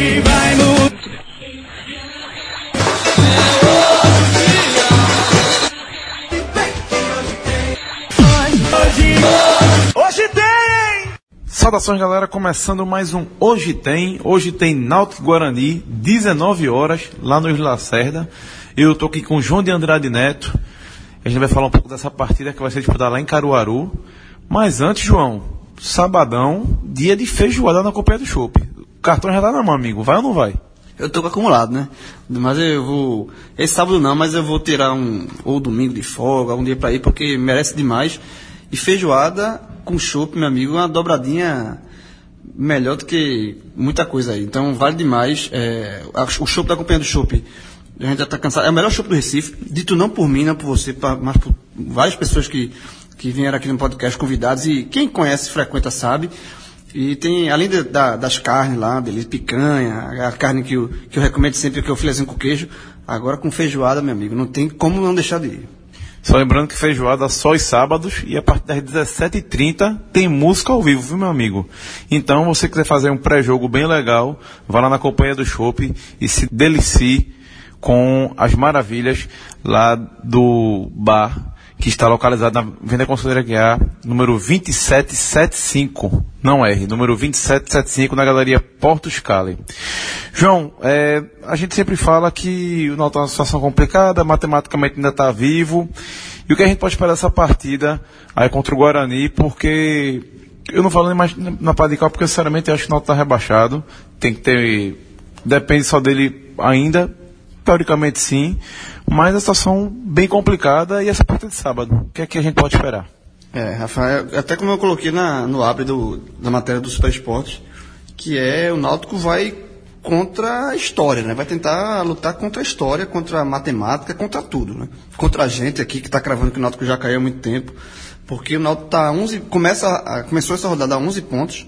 Hoje vai mudar. Hoje, hoje tem! Saudações galera, começando mais um Hoje Tem. Hoje tem Náutico Guarani, 19 horas, lá no Isla Lacerda. Eu tô aqui com o João de Andrade Neto. A gente vai falar um pouco dessa partida que vai ser disputada lá em Caruaru. Mas antes, João, sabadão, dia de feijoada na Companhia do Chopp. Cartão já tá na mão, amigo. Vai ou não vai? Eu tô com acumulado, né? Mas eu vou. Esse sábado não, mas eu vou tirar um. Ou domingo de folga, um dia pra ir, porque merece demais. E feijoada com chopp, meu amigo, uma dobradinha melhor do que muita coisa aí. Então vale demais. É, o chopp da Companhia do Chopp, a gente já tá cansado. É o melhor chopp do Recife, dito não por mim, não por você, pra- mas por várias pessoas que, que vieram aqui no podcast convidados. E quem conhece, frequenta, sabe. E tem, além de- da- das carnes lá, beleza, picanha, a carne que eu, que eu recomendo sempre, que é o filezinho com queijo, agora com feijoada, meu amigo, não tem como não deixar de ir. Só lembrando que feijoada só os sábados e a partir das 17h30 tem música ao vivo, viu, meu amigo? Então, você quiser fazer um pré-jogo bem legal, vá lá na companhia do Chopp e se delicie com as maravilhas lá do bar que está localizado na Venda Conselheira Guiar, número 2775, não R, número 2775 na Galeria Porto Scali. João, é, a gente sempre fala que o Náutico é uma situação complicada, matematicamente ainda está vivo. E o que a gente pode esperar dessa partida aí contra o Guarani, porque eu não falo nem mais na parte de cá, porque sinceramente eu acho que o Náutico está rebaixado. Tem que ter. Depende só dele ainda, teoricamente sim, mas a situação bem complicada e essa partida de sábado. O que é que a gente pode esperar? É, Rafael, até como eu coloquei na, no abre do, da matéria do Super Esporte, que é o Náutico vai contra a história, né? Vai tentar lutar contra a história, contra a matemática, contra tudo, né? Contra a gente aqui que está cravando que o Náutico já caiu há muito tempo, porque o Náutico tá 11, começa começou essa rodada a 11 pontos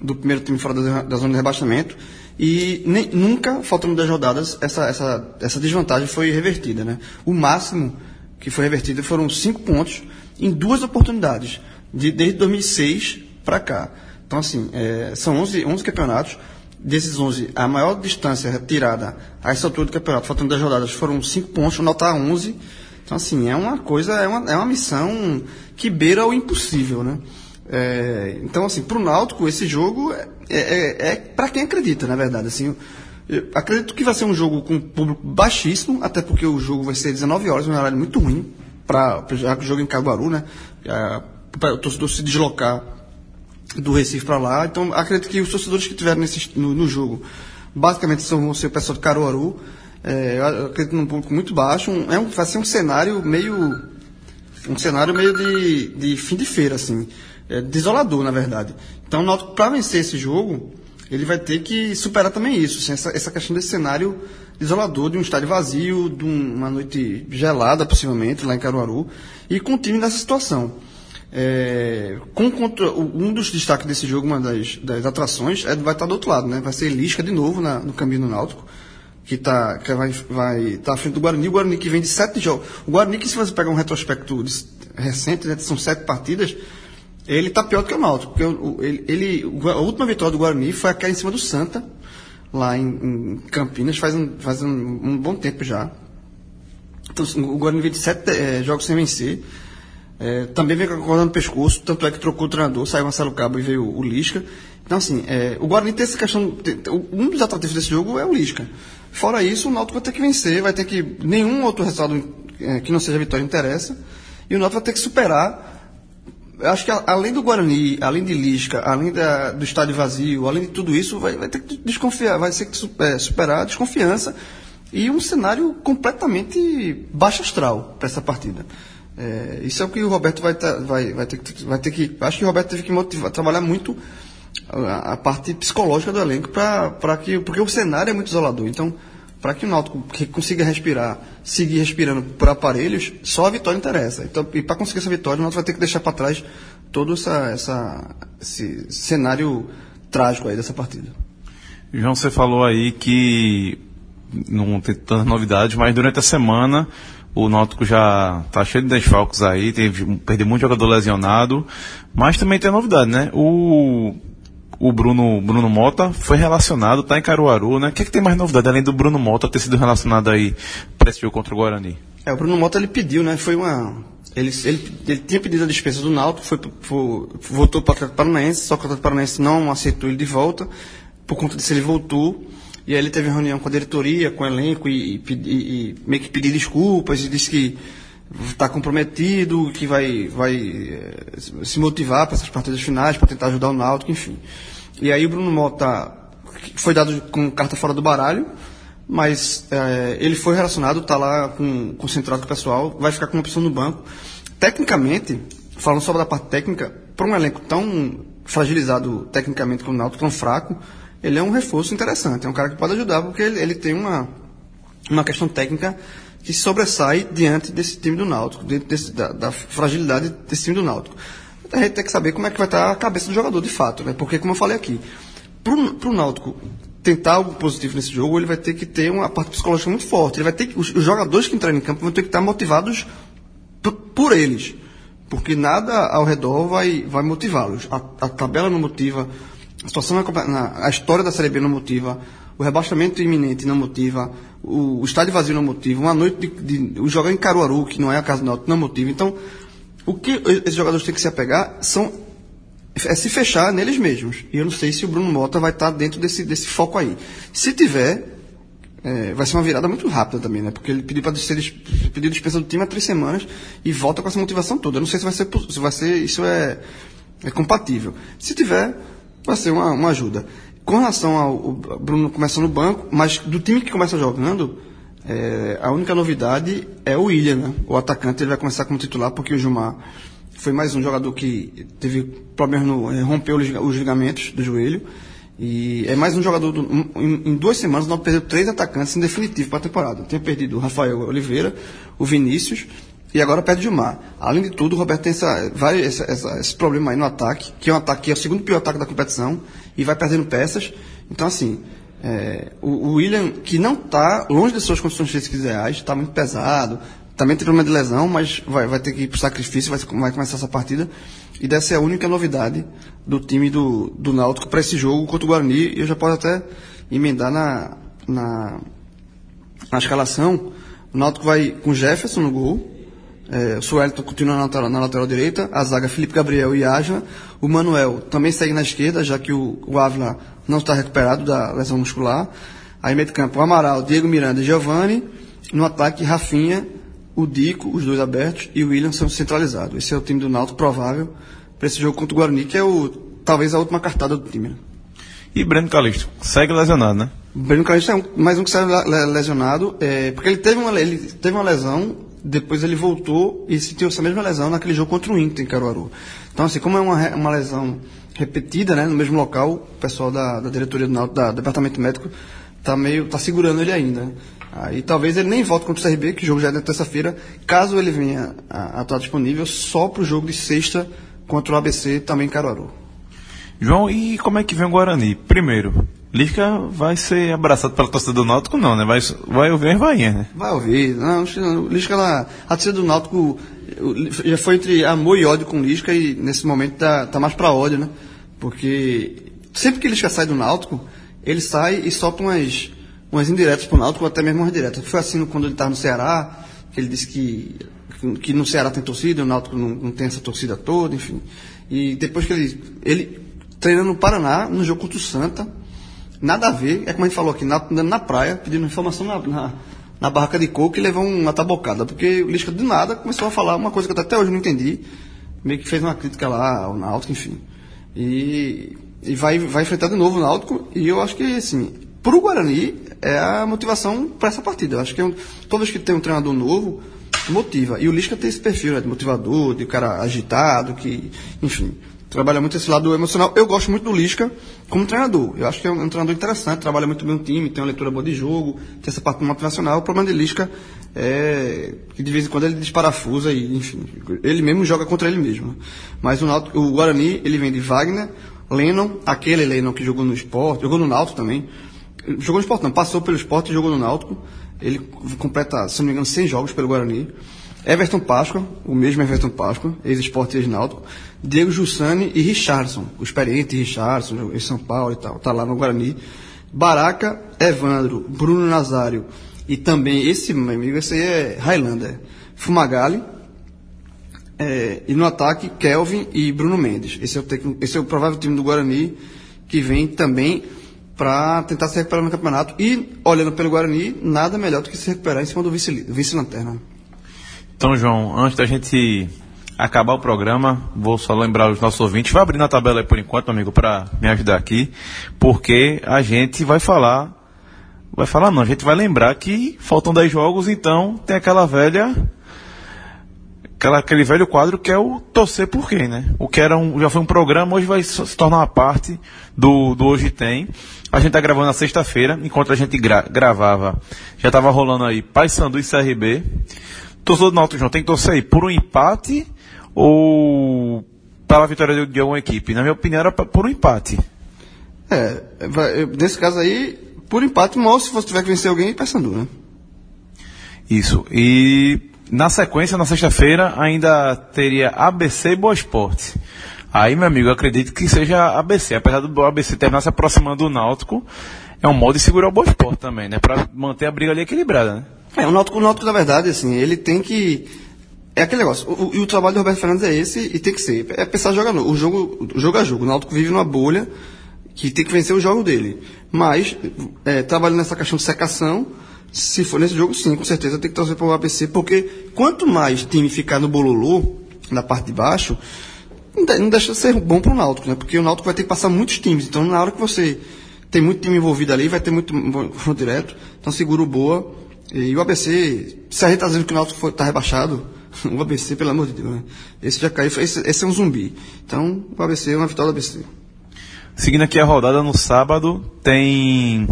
do primeiro time fora da, da zona de rebaixamento e nem- nunca, faltando 10 rodadas, essa, essa, essa desvantagem foi revertida, né? O máximo que foi revertido foram 5 pontos em duas oportunidades, de, desde 2006 para cá. Então, assim, é, são 11, 11 campeonatos. Desses 11, a maior distância tirada a essa altura do campeonato, faltando 10 rodadas, foram 5 pontos, o Náutico tá a 11. Então, assim, é uma coisa, é uma, é uma missão que beira o impossível, né? É, então, assim, para o Náutico, esse jogo é, é, é para quem acredita, na verdade. Assim, acredito que vai ser um jogo com público baixíssimo, até porque o jogo vai ser 19 horas, um horário muito ruim, para o jogo é em Caguaru, né? Para o torcedor se deslocar do Recife para lá. Então, acredito que os torcedores que tiveram nesse, no, no jogo, basicamente são vão ser o pessoal de Caruaru. É, eu acredito num público muito baixo. Um, é um, vai ser um cenário meio um cenário meio de, de fim de feira, assim, é, desolador, na verdade. Então, o Náutico, para vencer esse jogo, ele vai ter que superar também isso, assim, essa, essa questão desse cenário desolador, de um estádio vazio, de um- uma noite gelada, possivelmente, lá em Caruaru, e com o time nessa situação. É, com contra, um dos destaques desse jogo, uma das, das atrações, é, vai estar do outro lado, né? Vai ser Lisca de novo na- no caminho do Náutico que, tá, que vai estar vai tá à frente do Guarani. O Guarani que vem de sete jogos. O Guarani, que se você pegar um retrospecto recente, né, são sete partidas, ele está pior do que o Náutico. Porque ele, ele- a última vitória do Guarani foi aquela em cima do Santa, lá em, em Campinas, faz, um, faz um, um bom tempo já. Então, assim, o Guarani vem de sete eh, jogos sem vencer. É, também vem com a corda no pescoço, tanto é que trocou o treinador, saiu Marcelo Cabo e veio o Lisca. Então, assim, é, o Guarani tem essa questão. tem- um dos atrativos desse jogo é o Lisca. Fora isso, o Náutico vai ter que vencer, vai ter que. Nenhum outro resultado é, que não seja vitória interessa. E o Náutico vai ter que superar. Eu acho que além do Guarani, além de Lisca, além da- do estádio vazio, além de tudo isso, vai, vai ter que desconfiar, vai ter que é, superar a desconfiança e um cenário completamente baixo astral para essa partida. É, isso é o que o Roberto vai, vai, vai, ter, que- vai ter que. Acho que o Roberto teve que motivar, trabalhar muito a, a parte psicológica do elenco para que. Porque o cenário é muito isolador. Então, para que o Náutico consiga respirar, seguir respirando por aparelhos, só a vitória interessa. Então, e para conseguir essa vitória, o Náutico vai ter que deixar para trás todo essa, essa, esse cenário trágico aí dessa partida. João, você falou aí que não tem tantas novidades, mas durante a semana o Náutico já tá cheio de desfalques aí, teve, perdeu muito jogador lesionado, mas também tem novidade, né? O o Bruno, Bruno Mota foi relacionado, tá em Caruaru, né? O que, é que tem mais novidade, além do Bruno Mota ter sido relacionado aí para esse jogo contra o Guarani? É, o Bruno Mota ele pediu, né? Foi uma. Ele, ele, ele tinha pedido a dispensa do Náutico, foi, foi, voltou para o Atlético Paranaense, só que o Atlético Paranaense não aceitou ele de volta, por conta disso ele voltou. E aí ele teve uma reunião com a diretoria, com o elenco, e, e, e meio que pedir desculpas, e disse que está comprometido, que vai, vai eh, se motivar para essas partidas finais, para tentar ajudar o Náutico, enfim. E aí o Bruno Mota foi dado com carta fora do baralho, mas é, ele foi relacionado, está lá com, concentrado com o pessoal, vai ficar com uma opção no banco. Tecnicamente, falando sobre a parte técnica, para um elenco tão fragilizado tecnicamente como o Náutico, tão fraco, ele é um reforço interessante, é um cara que pode ajudar, porque ele, ele tem uma, uma questão técnica que sobressai diante desse time do Náutico, desse, da, da, fragilidade desse time do Náutico. A gente tem que saber como é que vai estar a cabeça do jogador de fato, né? Porque, como eu falei aqui, para o Náutico tentar algo positivo nesse jogo, ele vai ter que ter uma parte psicológica muito forte. Ele vai ter que, os, os jogadores que entrarem em campo vão ter que estar motivados por, eles, porque nada ao redor vai, vai motivá-los. A, a, tabela não motiva, a situação na, na, a história da Série B não motiva, o rebaixamento iminente não motiva, o, o estádio vazio não motiva, uma noite de, de, o jogar em Caruaru, que não é a casa do Náutico, não. Então, o que esses jogadores têm que se apegar são é se fechar neles mesmos. E eu não sei se o Bruno Mota vai estar dentro desse, desse foco aí. Se tiver, é, vai ser uma virada muito rápida também, né? Porque ele pediu para ser pediu dispensa do time há três semanas e volta com essa motivação toda. Eu não sei se vai ser, se vai ser isso é, é compatível. Se tiver, vai ser uma, uma ajuda. Com relação ao Bruno começando no banco, mas do time que começa jogando, é, a única novidade é o William, né? O atacante ele vai começar como titular porque o Gilmar foi mais um jogador que teve problemas no. Eh, rompeu os ligamentos do joelho. E é mais um jogador. Do, em, em, duas semanas nós perdemos três atacantes em definitivo para a temporada. Tinha perdido o Rafael Oliveira, o Vinícius e agora perde o Gilmar. Além de tudo, o Roberto tem essa, vai, essa, essa, esse problema aí no ataque, que é um ataque que é o segundo pior ataque da competição, e vai perdendo peças. Então, assim, é, o, o, William, que não está longe das suas condições físicas ideais, está muito pesado, também tem problema de lesão, mas vai, vai ter que ir para o sacrifício, vai, vai, começar essa partida. E dessa ser a única novidade do time do, do Náutico para esse jogo contra o Guarani. E eu já posso até emendar na, na, na escalação. O Náutico vai com Jefferson no gol. É, o Suelton continua na lateral, na lateral, direita. A zaga Felipe Gabriel e Ágila. O Manuel também segue na esquerda, já que o, o Ávila não está recuperado da lesão muscular. Aí meio de campo, Amaral, Diego Miranda e Giovanni. No ataque, Rafinha o Dico, os dois abertos, e o William são centralizados. Esse é o time do Náutico provável para esse jogo contra o Guarani, que é o, talvez a última cartada do time. Né? E Breno Calixto, segue lesionado, né? Breno Calixto é um, mais um que segue lesionado, é, porque ele teve, uma, ele teve uma lesão, depois ele voltou e sentiu essa mesma lesão naquele jogo contra o Inter em Caruaru. Então, assim, como é uma, uma lesão repetida, né, no mesmo local, o pessoal da, da diretoria do Náutico, da departamento médico, tá meio, tá segurando ele ainda. Aí talvez ele nem volte contra o CRB, que o jogo já é na terça-feira, caso ele venha a, a estar disponível só para o jogo de sexta contra o ABC, também em Caruaru. João, e como é que vem o Guarani? Primeiro, Lisca vai ser abraçado pela torcida do Náutico, não, né? Vai, vai ouvir vai né? Vai ouvir. Não, Lisca, a torcida do Náutico já foi entre amor e ódio com Lisca e nesse momento tá, tá mais para ódio, né? Porque sempre que Lisca sai do Náutico, ele sai e solta umas umas indiretas para o Náutico, ou até mesmo umas diretas. Foi assim quando ele estava no Ceará, que ele disse que, que no Ceará tem torcida, o Náutico não, não tem essa torcida toda, enfim. E depois que ele, ele treinando no Paraná, no jogo contra o Santa, nada a ver, é como a gente falou aqui, na, na praia, pedindo informação na, na, na barraca de coco e levou uma tabocada, porque o Lisca do nada começou a falar uma coisa que até hoje não entendi, meio que fez uma crítica lá ao Náutico, enfim. E, e vai, vai enfrentar de novo o Náutico, e eu acho que, assim, para o Guarani, é a motivação para essa partida. Eu acho que é um, toda vez que tem um treinador novo, motiva. E o Lisca tem esse perfil né, de motivador, de cara agitado, que, enfim, trabalha muito esse lado emocional. Eu gosto muito do Lisca como treinador. Eu acho que é um, um treinador interessante, trabalha muito bem o time, tem uma leitura boa de jogo, tem essa parte motivacional. O problema de Lisca é que de vez em quando ele desparafusa e, enfim, ele mesmo joga contra ele mesmo. Mas o, Náutico, o Guarani, ele vem de Wagner, Lennon, aquele Lennon que jogou no esporte, jogou no Náutico também, Jogou no esporte, não. Passou pelo esporte e jogou no Náutico. Ele completa, se não me engano, 100 jogos pelo Guarani. Everton Páscoa, o mesmo Everton Páscoa, ex-esporte e ex-náutico, Diego Jussani e Richardson, o experiente Richardson, em São Paulo e tal, tá lá no Guarani. Baraca, Evandro, Bruno Nazário e também esse, meu amigo, esse aí é Highlander, Fumagalli, é, e no ataque, Kelvin e Bruno Mendes. Esse é o, esse é o provável time do Guarani que vem também para tentar se recuperar no campeonato. E, olhando pelo Guarani, nada melhor do que se recuperar em cima do vice-lanterna. Vice -lanterna. Então, João, antes da gente acabar o programa, vou só lembrar os nossos ouvintes, vai abrindo a tabela aí por enquanto, amigo, para me ajudar aqui, porque a gente vai falar, vai falar não, a gente vai lembrar que faltam 10 jogos, então tem aquela velha, aquela, aquele velho quadro que é o torcer por quem, né? O que era um, já foi um programa, hoje vai se tornar uma parte do, do Hoje Tem. A gente tá gravando na sexta-feira, enquanto a gente gra gravava, já tava rolando aí Paysandu e CRB, torcedor do Náutico, João, tem que torcer aí por um empate ou pela vitória de, de alguma equipe? Na minha opinião, era por um empate. É, nesse caso aí, por empate, mal se você tiver que vencer alguém, Paysandu, né? Isso. E na sequência, na sexta-feira, ainda teria ABC e Boa Esporte. Aí, meu amigo, eu acredito que seja ABC. Apesar do ABC terminar se aproximando do Náutico, é um modo de segurar o Boa Esporte também, né? Pra manter a briga ali equilibrada, né? É, o Náutico, o Náutico, na verdade, assim, ele tem que. É aquele negócio. O, o, o trabalho do Roberto Fernandes é esse e tem que ser. É pensar jogador. O jogo, o jogo a jogo. O Náutico vive numa bolha que tem que vencer o jogo dele. Mas, é, trabalhando nessa questão de secação, se for nesse jogo, sim, com certeza tem que torcer para o ABC, porque quanto mais time ficar no bololô, na parte de baixo, não deixa de ser bom para o Náutico, né? Porque o Náutico vai ter que passar muitos times. Então, na hora que você tem muito time envolvido ali, vai ter muito confronto direto. Então, segura o boa. E o ABC, se a gente está dizendo que o Náutico está rebaixado, o ABC, pelo amor de Deus, né? Esse já caiu, esse, esse é um zumbi. Então, o ABC é uma vitória do ABC. Seguindo aqui a rodada no sábado, tem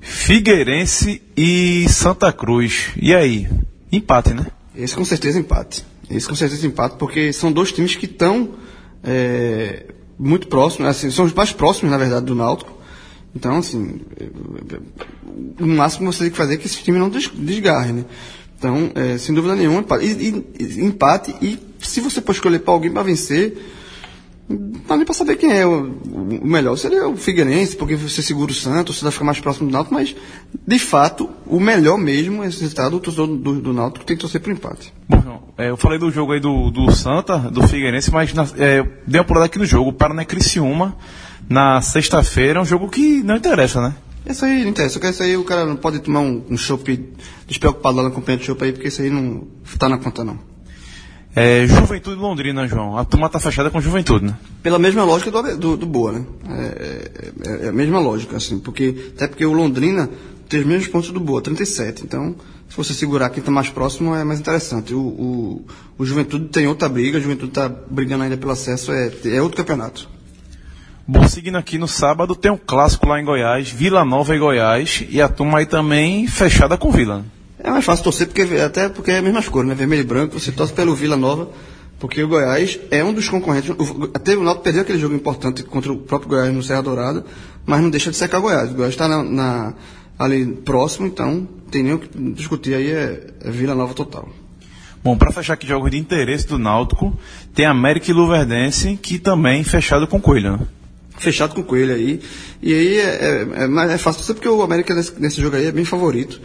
Figueirense e Santa Cruz. E aí? Empate, né? Esse com certeza empate. Esse com certeza empate, porque são dois times que estão é, muito próximos, assim, são os mais próximos, na verdade, do Náutico. Então, assim, o máximo que você tem que fazer é que esse time não desgarre, né? Então, é, sem dúvida nenhuma, empate. E, e, empate, e se você for escolher para alguém para vencer, não dá nem para saber quem é o, o, melhor. Seria o Figueirense, porque você segura o Santos, você vai ficar mais próximo do Náutico, mas, de fato, o melhor mesmo, esse resultado, o torcedor do, do Náutico tem que torcer para empate. Bom, é, eu falei do jogo aí do, do Santa, do Figueirense, mas na, é, dei uma pulada aqui no jogo. O Paraná Criciúma, na sexta-feira, é um jogo que não interessa, né? Isso aí não interessa, porque isso aí o cara não pode tomar um, um chopp despreocupado lá na companhia de chopp aí, porque isso aí não está na conta não. É, Juventude Londrina, João. A turma tá fechada com Juventude, né? Pela mesma lógica do, do, do Boa, né? É, é, é, a mesma lógica, assim, porque, até porque o Londrina tem os mesmos pontos do Boa, 37. Então, se você segurar quem está mais próximo, é mais interessante. O, o, o Juventude tem outra briga, o Juventude está brigando ainda pelo acesso, é, é outro campeonato. Bom, seguindo aqui no sábado, tem um clássico lá em Goiás, Vila Nova e Goiás, e a turma aí também fechada com Vila. É mais fácil torcer, porque, até porque é a mesma cor, né? Vermelho e branco, você torce pelo Vila Nova, porque o Goiás é um dos concorrentes. Até o Náutico perdeu aquele jogo importante contra o próprio Goiás no Serra Dourada, mas não deixa de secar Goiás. O Goiás está na, na, ali próximo, então tem nem o que discutir aí, é, é Vila Nova total. Bom, para fechar aqui jogos de interesse do Náutico, tem América e Luverdense, que também fechado com Coelho, né? Fechado com o Coelho aí. E aí é, é, é, é fácil, porque o América nesse, nesse, jogo aí é bem favorito.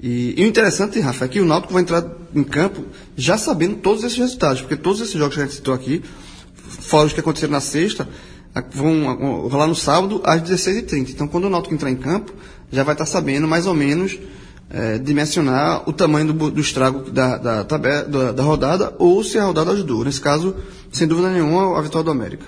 E, e, o interessante, Rafa, é que o Náutico vai entrar em campo já sabendo todos esses resultados, porque todos esses jogos que a gente citou aqui, fora os que aconteceram na sexta, vão rolar no sábado às 16h30. Então, quando o Náutico entrar em campo, já vai estar sabendo mais ou menos é, dimensionar o tamanho do, do estrago da, da, da, da rodada ou se a rodada ajudou. Nesse caso, sem dúvida nenhuma, a vitória do América.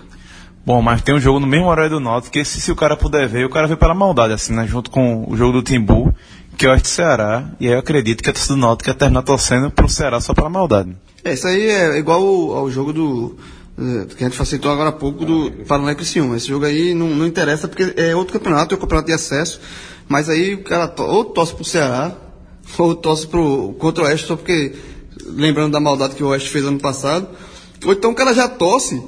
Bom, mas tem um jogo no mesmo horário do Náutico, que esse, se o cara puder ver, o cara vê pela maldade, assim, né? Junto com o jogo do Timbu, que é o Ceará, e aí eu acredito que a torcida do Náutico ia terminar torcendo pro Ceará só pela maldade. É, isso aí é igual ao, ao jogo do, eh, que a gente facilitou agora há pouco do Paraná e Criciúma. Esse jogo aí não, não interessa porque é outro campeonato, é um campeonato de acesso, mas aí o cara to, ou torce pro Ceará, ou torce pro, contra o Oeste, só porque, lembrando da maldade que o Oeste fez ano passado, ou então o cara já torce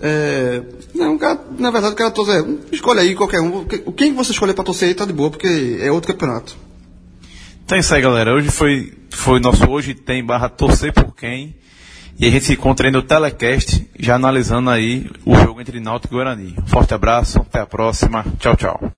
é, não, cara, na verdade, o cara torce, é, escolhe aí qualquer um. Quem você escolher para torcer aí tá de boa, porque é outro campeonato. Então é isso aí, galera. Hoje foi, foi nosso Hoje Tem barra Torcer por Quem. E a gente se encontra aí no Telecast, já analisando aí o jogo entre Náutico e Guarani. Forte abraço, até a próxima. Tchau, tchau.